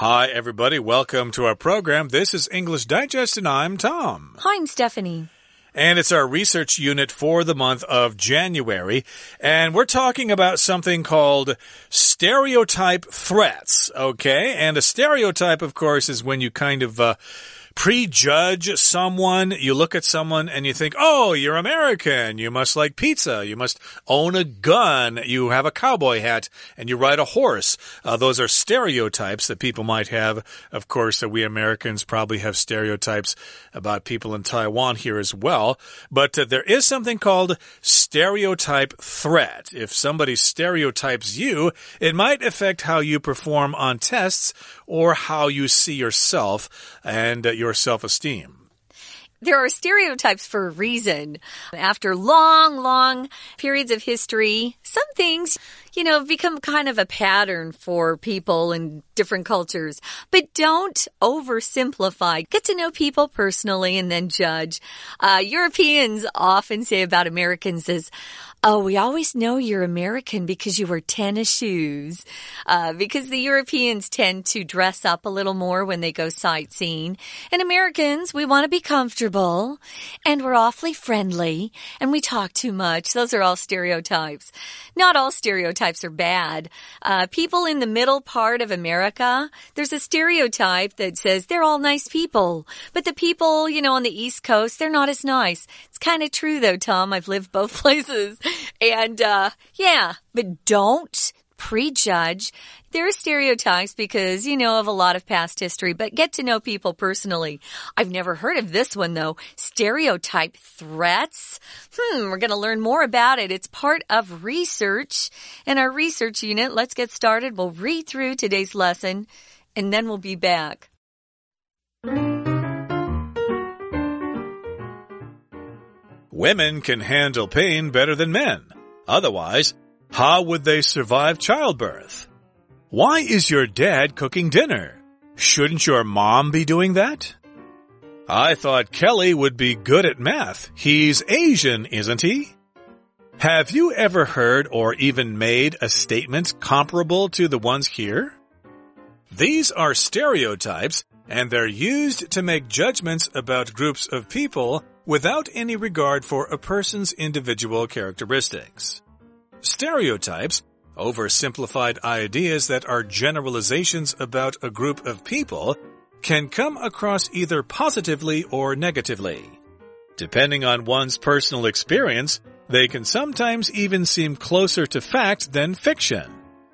Hi, everybody. Welcome to our program. This is English Digest, and I'm Tom. Hi, I'm Stephanie. And it's our research unit for the month of January. And we're talking about something called stereotype threats. Okay. And a stereotype, of course, is when you kind of, uh, prejudge someone. You look at someone and you think, oh, you're American. You must like pizza. You must own a gun. You have a cowboy hat and you ride a horse. Uh, those are stereotypes that people might have. Of course, that we Americans probably have stereotypes about people in Taiwan here as well. But uh, there is something called stereotype threat. If somebody stereotypes you, it might affect how you perform on tests or how you see yourself and uh, your self esteem. There are stereotypes for a reason. After long, long periods of history, some things, you know, become kind of a pattern for people in different cultures. But don't oversimplify. Get to know people personally and then judge. Uh, Europeans often say about Americans is, Oh, we always know you're American because you wear tennis shoes. Uh, because the Europeans tend to dress up a little more when they go sightseeing. And Americans, we want to be comfortable and we're awfully friendly and we talk too much. Those are all stereotypes. Not all stereotypes are bad. Uh, people in the middle part of America, there's a stereotype that says they're all nice people. But the people, you know, on the East Coast, they're not as nice. It's kind of true though, Tom. I've lived both places. And, uh, yeah, but don't prejudge. There are stereotypes because you know of a lot of past history, but get to know people personally. I've never heard of this one though. Stereotype threats. Hmm, we're going to learn more about it. It's part of research in our research unit. Let's get started. We'll read through today's lesson and then we'll be back. Women can handle pain better than men. Otherwise, how would they survive childbirth? Why is your dad cooking dinner? Shouldn't your mom be doing that? I thought Kelly would be good at math. He's Asian, isn't he? Have you ever heard or even made a statement comparable to the ones here? These are stereotypes and they're used to make judgments about groups of people without any regard for a person's individual characteristics. Stereotypes, oversimplified ideas that are generalizations about a group of people, can come across either positively or negatively. Depending on one's personal experience, they can sometimes even seem closer to fact than fiction.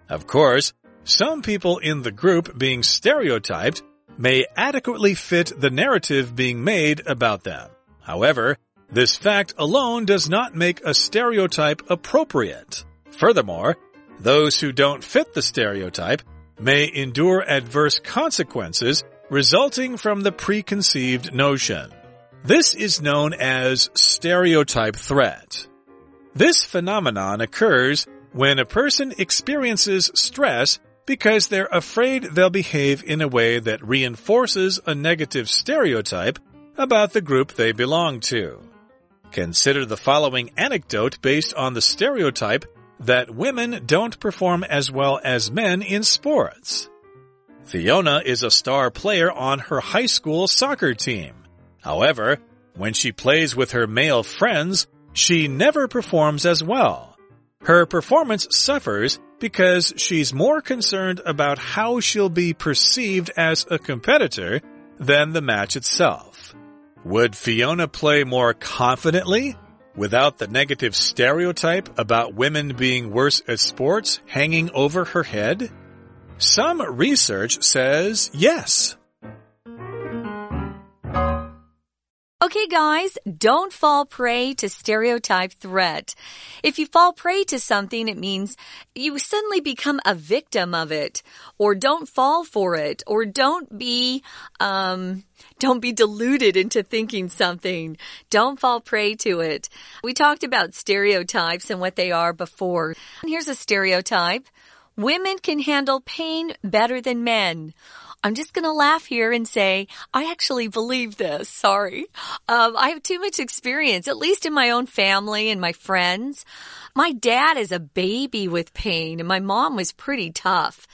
Of course, some people in the group being stereotyped may adequately fit the narrative being made about them. However, this fact alone does not make a stereotype appropriate. Furthermore, those who don't fit the stereotype may endure adverse consequences resulting from the preconceived notion. This is known as stereotype threat. This phenomenon occurs when a person experiences stress because they're afraid they'll behave in a way that reinforces a negative stereotype about the group they belong to. Consider the following anecdote based on the stereotype that women don't perform as well as men in sports. Fiona is a star player on her high school soccer team. However, when she plays with her male friends, she never performs as well. Her performance suffers because she's more concerned about how she'll be perceived as a competitor than the match itself. Would Fiona play more confidently without the negative stereotype about women being worse at sports hanging over her head? Some research says yes. Okay, guys, don't fall prey to stereotype threat. If you fall prey to something, it means you suddenly become a victim of it, or don't fall for it, or don't be, um, don't be deluded into thinking something. Don't fall prey to it. We talked about stereotypes and what they are before. Here's a stereotype. Women can handle pain better than men. I'm just going to laugh here and say, I actually believe this. Sorry. Um, I have too much experience, at least in my own family and my friends. My dad is a baby with pain and my mom was pretty tough.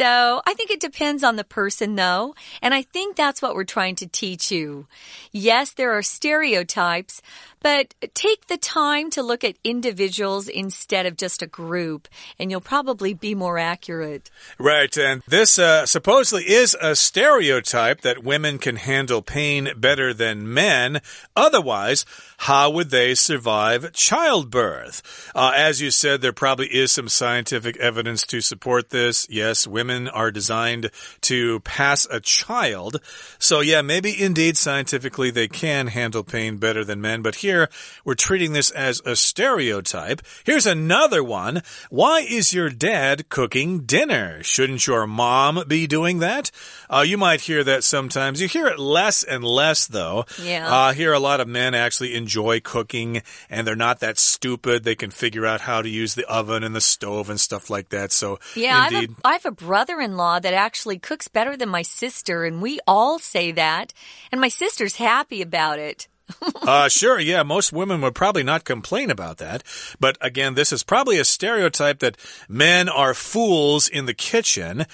So I think it depends on the person though. And I think that's what we're trying to teach you. Yes, there are stereotypes, but take the time to look at individuals instead of just a group, and you'll probably be more accurate. Right. And this uh, supposedly is a stereotype that women can handle pain better than men. Otherwise, how would they survive childbirth? Uh, as you said, there probably is some scientific evidence to support this. Yes, women are designed to pass a child. So, yeah, maybe indeed scientifically they can handle pain better than men. But here we're treating this as a stereotype. Here's another one. Why is your dad cooking dinner? Shouldn't your mom be doing that? Uh, you might hear that sometimes. You hear it less and less, though. Yeah. Uh, here, a lot of men actually enjoy cooking and they're not that stupid. They can figure out how to use the oven and the stove and stuff like that. So, Yeah, I have, a, a brother in law that actually cooks better than my sister, and we all say that. And my sister's happy about it. uh, sure, yeah, most women would probably not complain about that. But again, this is probably a stereotype that men are fools in the kitchen.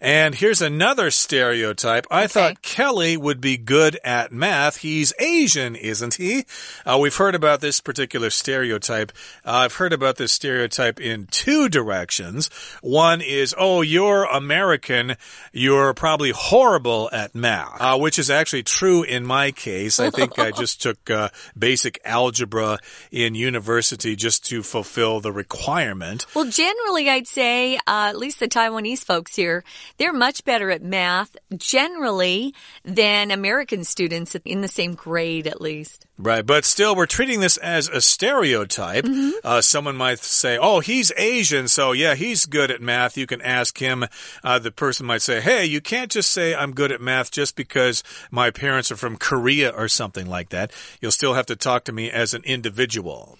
And here's another stereotype. I thought Kelly would be good at math. He's Asian, isn't he? Uh, we've heard about this particular stereotype. Uh, I've heard about this stereotype in two directions. One is, oh, you're American. You're probably horrible at math, uh, which is actually true in my case. I think I just took uh, basic algebra in university just to fulfill the requirement. Well, generally, I'd say, uh, at least the Taiwanese folks here, they're much better at math generally than American students in the same grade, at least. Right, but still, we're treating this as a stereotype. Mm-hmm. Uh, someone might say, "Oh, he's Asian, so yeah, he's good at math." You can ask him. Uh, the person might say, "Hey, you can't just say I'm good at math just because my parents are from Korea or something like that. You'll still have to talk to me as an individual."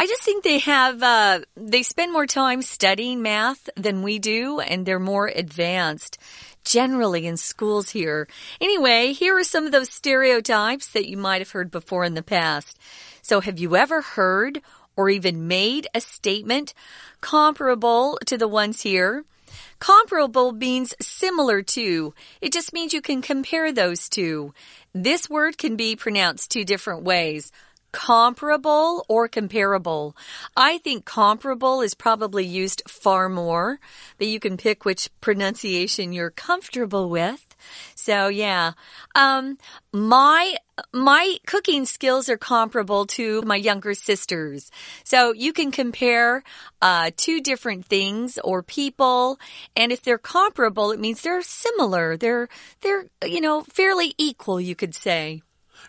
I just think they have, uh, they spend more time studying math than we do, and they're more advanced generally in schools here. Anyway, here are some of those stereotypes that you might have heard before in the past. So, have you ever heard or even made a statement comparable to the ones here? Comparable means similar to. It just means you can compare those two. This word can be pronounced two different ways comparable or comparable. I think comparable is probably used far more, but you can pick which pronunciation you're comfortable with. So yeah, um, my my cooking skills are comparable to my younger sisters. So you can compare uh, two different things or people, and if they're comparable, it means they're similar. They're they're you know fairly equal. You could say.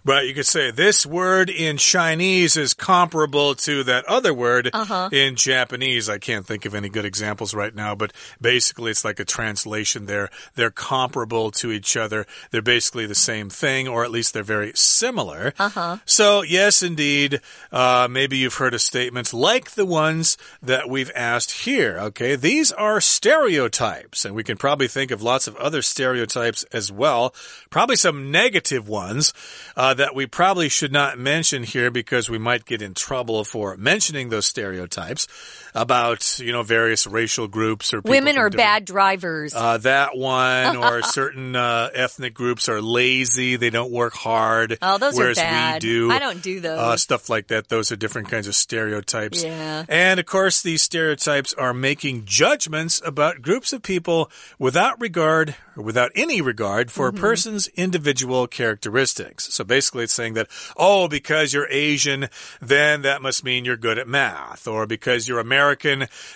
Right, you could say this word in Chinese is comparable to that other word Uh -huh. in Japanese. I can't think of any good examples right now, but basically it's like a translation there. They're comparable to each other. They're basically the same thing, or at least they're very similar. Uh huh. So, yes, indeed, uh, maybe you've heard of statements like the ones that we've asked here. Okay, these are stereotypes, and we can probably think of lots of other stereotypes as well. Probably some negative ones. Uh, Uh, that we probably should not mention here because we might get in trouble for mentioning those stereotypes about, you know, various racial groups or women are bad drivers. uh, that one, or certain uh, ethnic groups are lazy. They don't work hard. Oh, those are whereas bad. we do. I don't do those. Uh, stuff like that. Those are different kinds of stereotypes. Yeah. And of course, these stereotypes are making judgments about groups of people without regard or without any regard for Mm-hmm. a person's individual characteristics. So basically, it's saying that, oh, because you're Asian, then that must mean you're good at math. Or because you're American,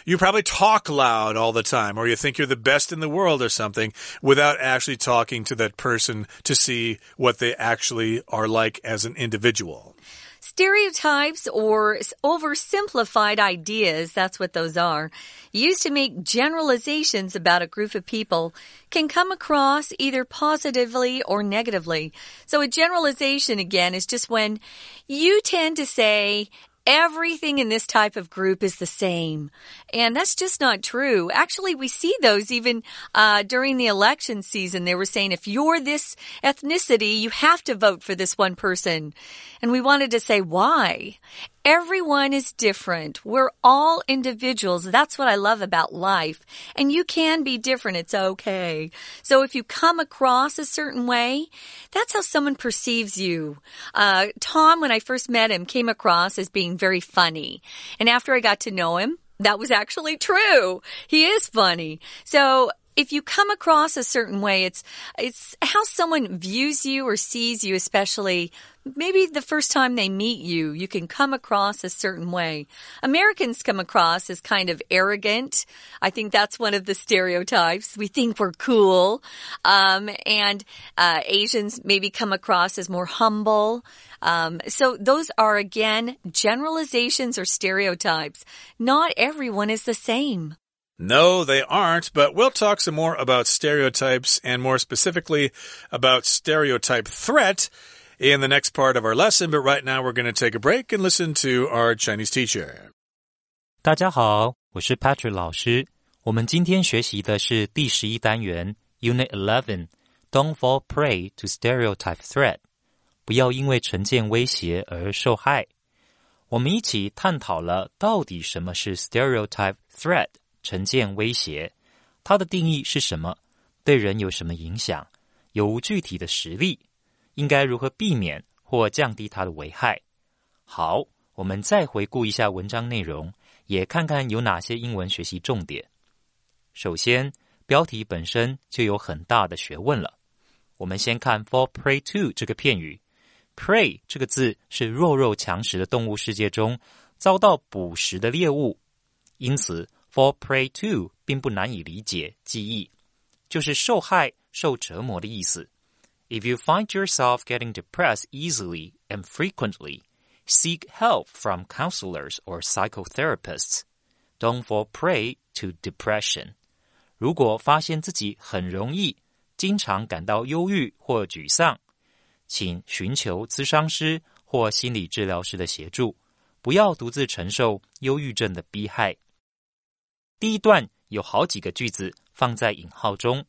you probably talk loud all the time. Or you think you're the best in the world or something without actually talking to that person to see what they actually are like as an individual. Stereotypes or oversimplified ideas, that's what those are, used to make generalizations about a group of people can come across either positively or negatively. So a generalization again is just when you tend to say everything in this type of group is the same. And that's just not true. Actually, we see those even uh, during the election season. They were saying if you're this ethnicity, you have to vote for this one person. And we wanted to say why. Everyone is different. We're all individuals. That's what I love about life. And you can be different. It's okay. So if you come across a certain way, that's how someone perceives you. Uh, Tom, when I first met him, came across as being very funny. And after I got to know him, that was actually true. He is funny. So if you come across a certain way, it's, it's how someone views you or sees you, especially maybe the first time they meet you, you can come across a certain way. Americans come across as kind of arrogant. I think that's one of the stereotypes. We think we're cool. Um, and, uh, Asians maybe come across as more humble. Um, so those are again generalizations or stereotypes. Not everyone is the same. No, they aren't, but we'll talk some more about stereotypes and more specifically about stereotype threat in the next part of our lesson. But right now, we're going to take a break and listen to our Chinese teacher. 大家好，我是 Patrick 老师。我们今天学习的是第十一单元 Unit Eleven。Don't fall prey to stereotype threat。不要因为成见威胁而受害。我们一起探讨了到底什么是 stereotype threat。 成见威胁，它的定义是什么？对人有什么影响？有无具体的实例？应该如何避免或降低它的危害？好，我们再回顾一下文章内容，也看看有哪些英文学习重点。首先，标题本身就有很大的学问了。我们先看 “fall prey to” 这个片语，“prey” 这个字是弱肉强食的动物世界中遭到捕食的猎物，因此。For prey to 并不难以理解，记忆就是受害、受折磨的意思。If you find yourself getting depressed easily and frequently, seek help from counselors or psychotherapists. Don't fall prey to depression. 如果发现自己很容易、经常感到忧郁或沮丧，请寻求咨商师或心理治疗师的协助，不要独自承受忧郁症的逼害。 第一段有好几个句子放在引号中，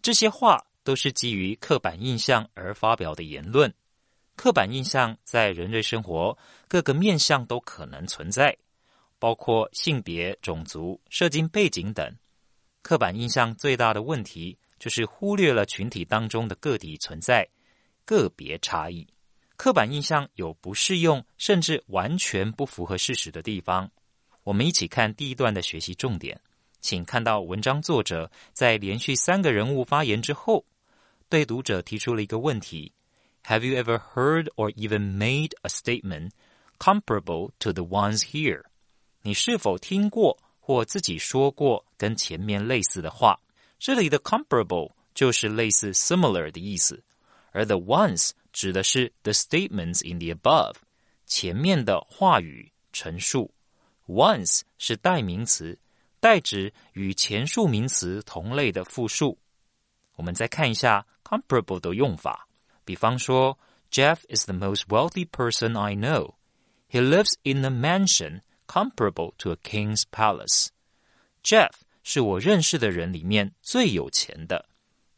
这些话都是基于刻板印象而发表的言论。刻板印象在人类生活各个面向都可能存在，包括性别、种族、社经背景等。刻板印象最大的问题就是忽略了群体当中的个体存在个别差异。刻板印象有不适用甚至完全不符合事实的地方。我们一起看第一段的学习重点，请看到文章作者在连续三个人物发言之后，对读者提出了一个问题：Have you ever heard or even made a statement comparable to the ones here？你是否听过或自己说过跟前面类似的话？这里的 comparable 就是类似 similar 的意思，而 the ones 指的是 the statements in the above 前面的话语陈述。Once 是代名词，代指与前述名词同类的复数。我们再看一下 comparable 的用法。比方说，Jeff is the most wealthy person I know. He lives in a mansion comparable to a king's palace. Jeff 是我认识的人里面最有钱的，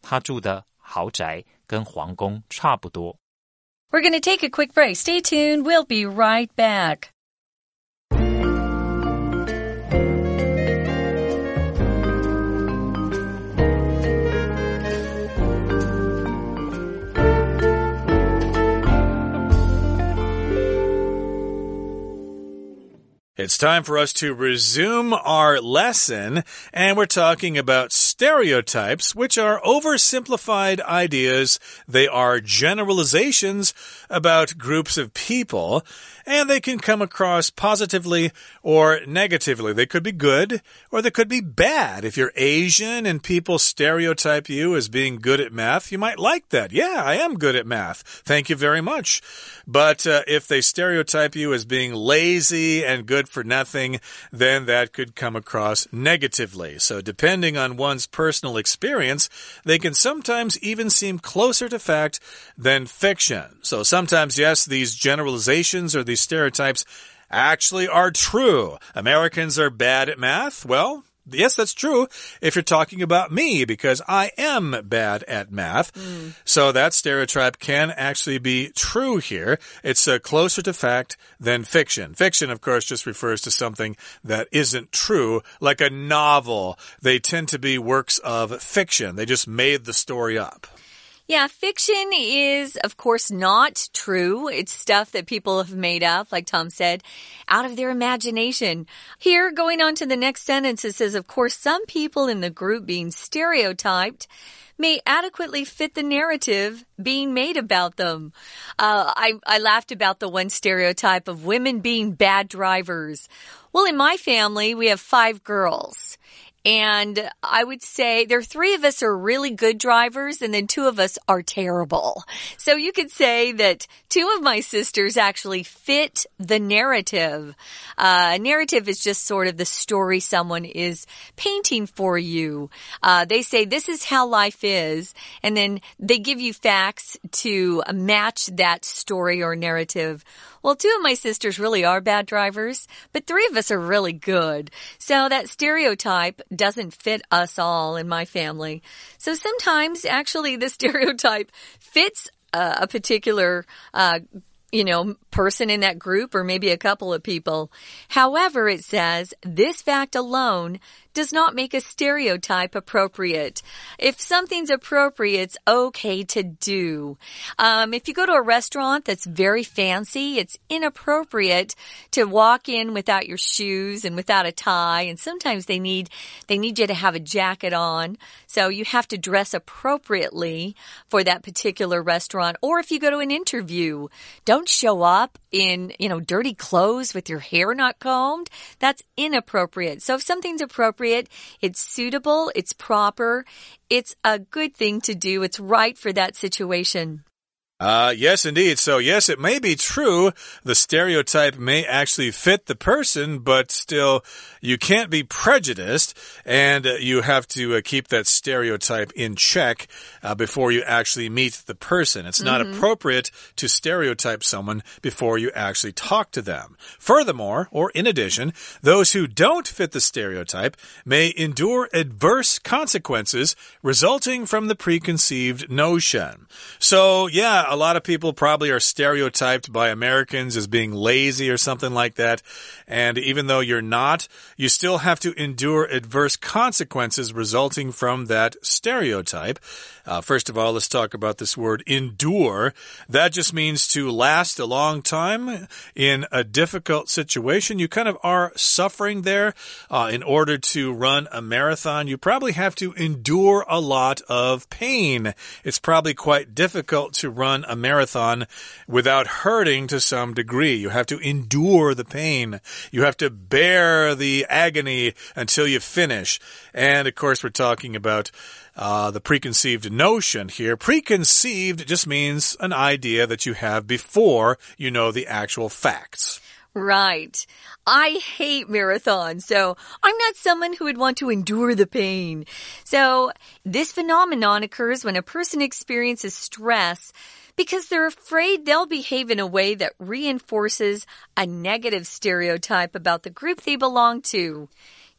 他住的豪宅跟皇宫差不多。We're going to take a quick break. Stay tuned. We'll be right back. It's time for us to resume our lesson, and we're talking about stereotypes, which are oversimplified ideas. They are generalizations about groups of people, and they can come across positively or negatively. They could be good or they could be bad. If you're Asian and people stereotype you as being good at math, you might like that. Yeah, I am good at math. Thank you very much. But uh, if they stereotype you as being lazy and good for nothing, then that could come across negatively. So, depending on one's personal experience, they can sometimes even seem closer to fact than fiction. So, sometimes, yes, these generalizations or these stereotypes actually are true. Americans are bad at math. Well, Yes, that's true if you're talking about me because I am bad at math. Mm. So that stereotype can actually be true here. It's uh, closer to fact than fiction. Fiction, of course, just refers to something that isn't true, like a novel. They tend to be works of fiction. They just made the story up. Yeah, fiction is, of course, not true. It's stuff that people have made up, like Tom said, out of their imagination. Here, going on to the next sentence, it says, of course, some people in the group being stereotyped may adequately fit the narrative being made about them. Uh, I, I laughed about the one stereotype of women being bad drivers. Well, in my family, we have five girls. And I would say there are three of us are really good drivers and then two of us are terrible. So you could say that two of my sisters actually fit the narrative. Uh, narrative is just sort of the story someone is painting for you. Uh, they say this is how life is and then they give you facts to match that story or narrative well, two of my sisters really are bad drivers, but three of us are really good. So that stereotype doesn't fit us all in my family. So sometimes actually the stereotype fits uh, a particular uh, you know, person in that group or maybe a couple of people. However, it says this fact alone does not make a stereotype appropriate. If something's appropriate, it's okay to do. Um, if you go to a restaurant that's very fancy, it's inappropriate to walk in without your shoes and without a tie. And sometimes they need, they need you to have a jacket on. So you have to dress appropriately for that particular restaurant. Or if you go to an interview, don't show up in, you know, dirty clothes with your hair not combed. That's inappropriate. So if something's appropriate, appropriate, it's suitable, it's proper, it's a good thing to do, it's right for that situation. Uh, yes, indeed. So, yes, it may be true. The stereotype may actually fit the person, but still, you can't be prejudiced, and you have to uh, keep that stereotype in check uh, before you actually meet the person. It's not mm -hmm. appropriate to stereotype someone before you actually talk to them. Furthermore, or in addition, those who don't fit the stereotype may endure adverse consequences resulting from the preconceived notion. So, yeah, a lot of people probably are stereotyped by Americans as being lazy or something like that. And even though you're not, you still have to endure adverse consequences resulting from that stereotype. Uh, first of all, let's talk about this word endure. That just means to last a long time in a difficult situation. You kind of are suffering there. Uh, in order to run a marathon, you probably have to endure a lot of pain. It's probably quite difficult to run a marathon without hurting to some degree. You have to endure the pain. You have to bear the agony until you finish. And of course, we're talking about uh, the preconceived notion here. Preconceived just means an idea that you have before you know the actual facts. Right. I hate marathons, so I'm not someone who would want to endure the pain. So, this phenomenon occurs when a person experiences stress because they're afraid they'll behave in a way that reinforces a negative stereotype about the group they belong to.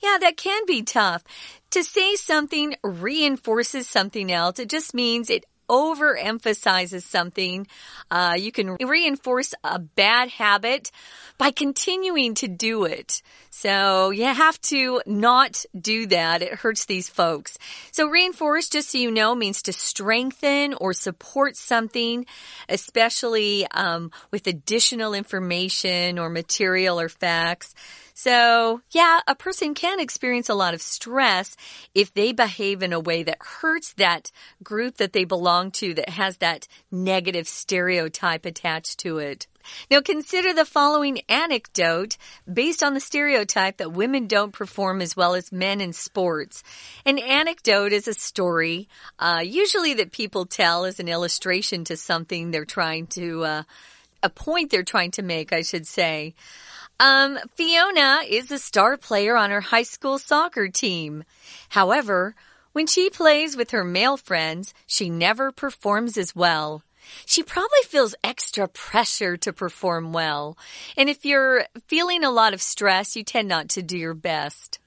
Yeah, that can be tough. To say something reinforces something else, it just means it overemphasizes something. Uh, you can reinforce a bad habit by continuing to do it. So you have to not do that. It hurts these folks. So reinforce, just so you know, means to strengthen or support something, especially um, with additional information or material or facts. So, yeah, a person can experience a lot of stress if they behave in a way that hurts that group that they belong to that has that negative stereotype attached to it. Now consider the following anecdote based on the stereotype that women don't perform as well as men in sports. An anecdote is a story, uh, usually that people tell as an illustration to something they're trying to, uh, a point they're trying to make, I should say. Um, Fiona is a star player on her high school soccer team. However, when she plays with her male friends, she never performs as well. She probably feels extra pressure to perform well. And if you're feeling a lot of stress, you tend not to do your best.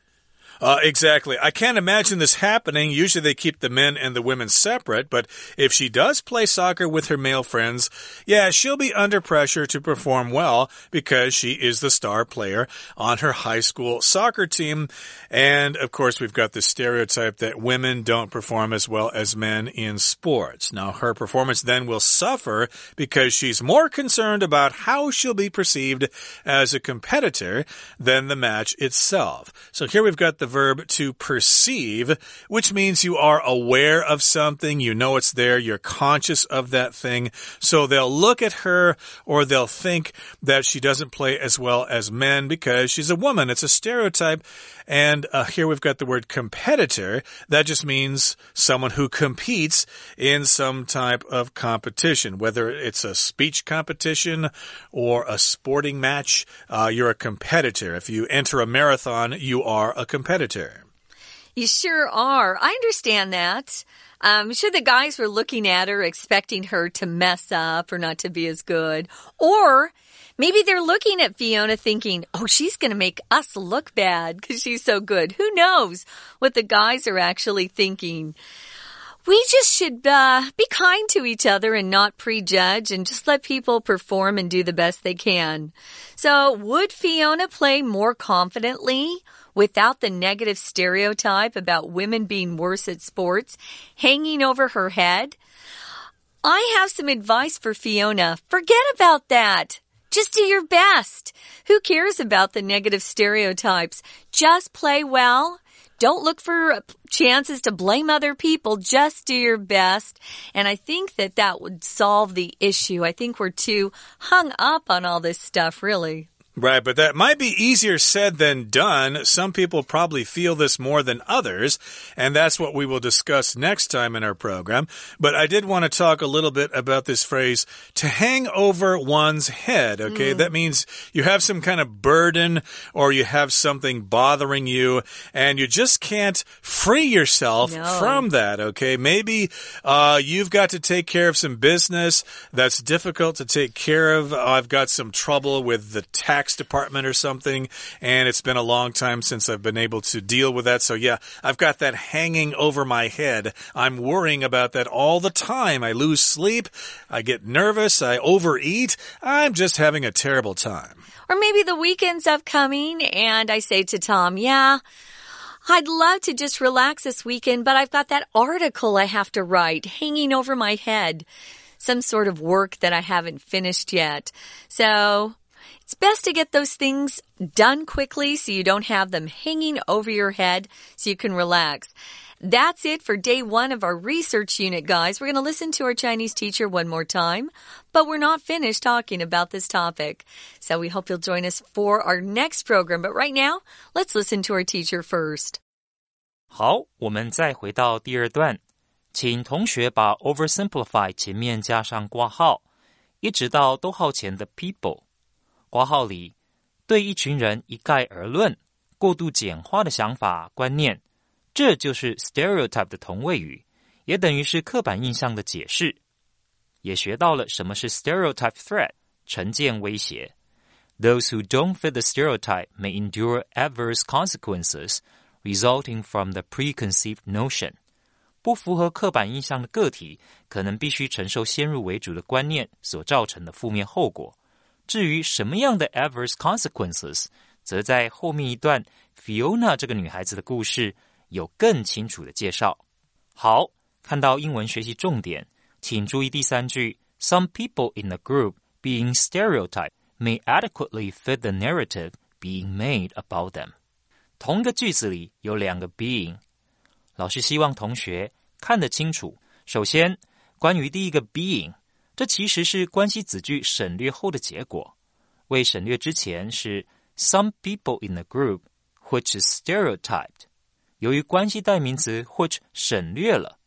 Uh, exactly. I can't imagine this happening. Usually they keep the men and the women separate, but if she does play soccer with her male friends, yeah, she'll be under pressure to perform well because she is the star player on her high school soccer team. And of course, we've got the stereotype that women don't perform as well as men in sports. Now, her performance then will suffer because she's more concerned about how she'll be perceived as a competitor than the match itself. So here we've got the verb to perceive, which means you are aware of something, you know it's there, you're conscious of that thing. So they'll look at her or they'll think that she doesn't play as well as men because she's a woman. It's a stereotype. And uh, here we've got the word competitor. That just means someone who competes in some type of competition, whether it's a speech competition or a sporting match. Uh, you're a competitor. If you enter a marathon, you are a competitor. You sure are. I understand that. Um, I'm sure the guys were looking at her, expecting her to mess up or not to be as good. Or Maybe they're looking at Fiona thinking, oh, she's going to make us look bad because she's so good. Who knows what the guys are actually thinking? We just should uh, be kind to each other and not prejudge and just let people perform and do the best they can. So, would Fiona play more confidently without the negative stereotype about women being worse at sports hanging over her head? I have some advice for Fiona. Forget about that. Just do your best. Who cares about the negative stereotypes? Just play well. Don't look for chances to blame other people. Just do your best. And I think that that would solve the issue. I think we're too hung up on all this stuff, really. Right, but that might be easier said than done. Some people probably feel this more than others, and that's what we will discuss next time in our program. But I did want to talk a little bit about this phrase, to hang over one's head, okay? Mm. That means you have some kind of burden or you have something bothering you, and you just can't free yourself no. from that, okay? Maybe uh, you've got to take care of some business that's difficult to take care of. I've got some trouble with the tax tax department or something, and it's been a long time since I've been able to deal with that. So, yeah, I've got that hanging over my head. I'm worrying about that all the time. I lose sleep, I get nervous, I overeat. I'm just having a terrible time. Or maybe the weekend's upcoming, and I say to Tom, yeah. I'd love to just relax this weekend, but I've got that article I have to write hanging over my head. Some sort of work that I haven't finished yet. So it's best to get those things done quickly so you don't have them hanging over your head so you can relax. That's it for day one of our research unit, guys. We're going to listen to our Chinese teacher one more time, but we're not finished talking about this topic. So we hope you'll join us for our next program. But right now, let's listen to our teacher first. 好，我们再回到第二段，请同学把 oversimplify 前面加上挂号，一直到逗号前的 people。 挂号里对一群人一概而论、过度简化的想法观念，这就是 stereotype 的同位语，也等于是刻板印象的解释。也学到了什么是 stereotype threat 成见威胁。Those who don't fit the stereotype may endure adverse consequences resulting from the preconceived notion。不符合刻板印象的个体，可能必须承受先入为主的观念所造成的负面后果。至于什么样的 adverse consequences，则在后面一段 Fiona 这个女孩子的故事有更清楚的介绍。好，看到英文学习重点，请注意第三句：Some people in the group being stereotyped may adequately fit the narrative being made about them。同一个句子里有两个 being，老师希望同学看得清楚。首先，关于第一个 being。 这其实是关系子句省略后的结果。未省略之前是 some people in the group which is stereotyped。由于关系代名词 which 省略了，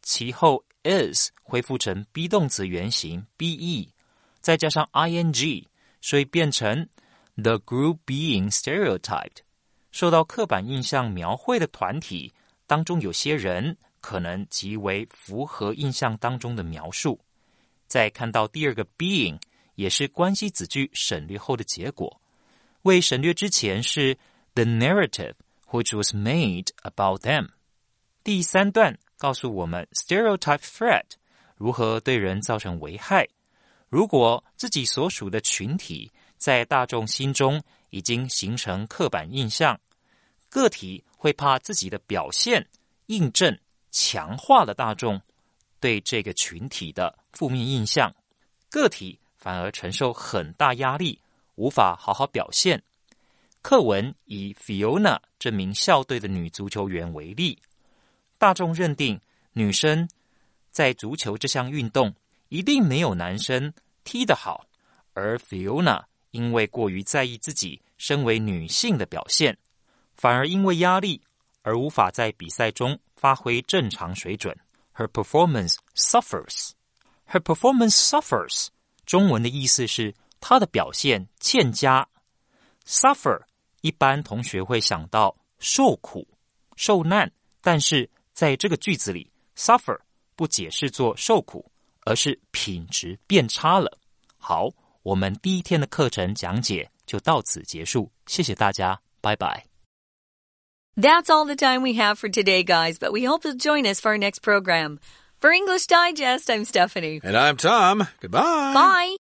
其后 is 恢复成 be 动词原形 be，再加上 ing，所以变成 the group being stereotyped。受到刻板印象描绘的团体当中，有些人可能极为符合印象当中的描述。再看到第二个 being，也是关系子句省略后的结果。未省略之前是 the narrative which was made about them。第三段告诉我们 stereotype threat 如何对人造成危害。如果自己所属的群体在大众心中已经形成刻板印象，个体会怕自己的表现印证、强化了大众对这个群体的负面印象，个体反而承受很大压力，无法好好表现。课文以 Fiona 这名校队的女足球员为例，大众认定女生在足球这项运动。一定没有男生踢得好，而 Fiona 因为过于在意自己身为女性的表现，反而因为压力而无法在比赛中发挥正常水准。Her performance suffers. Her performance suffers. 中文的意思是她的表现欠佳。Suffer 一般同学会想到受苦、受难，但是在这个句子里，suffer 不解释作受苦。而是品质变差了。好，我们第一天的课程讲解就到此结束，谢谢大家，拜拜。That's all the time we have for today, guys, but we hope you'll join us for our next program. For English Digest, I'm Stephanie. And I'm Tom. Goodbye. Bye.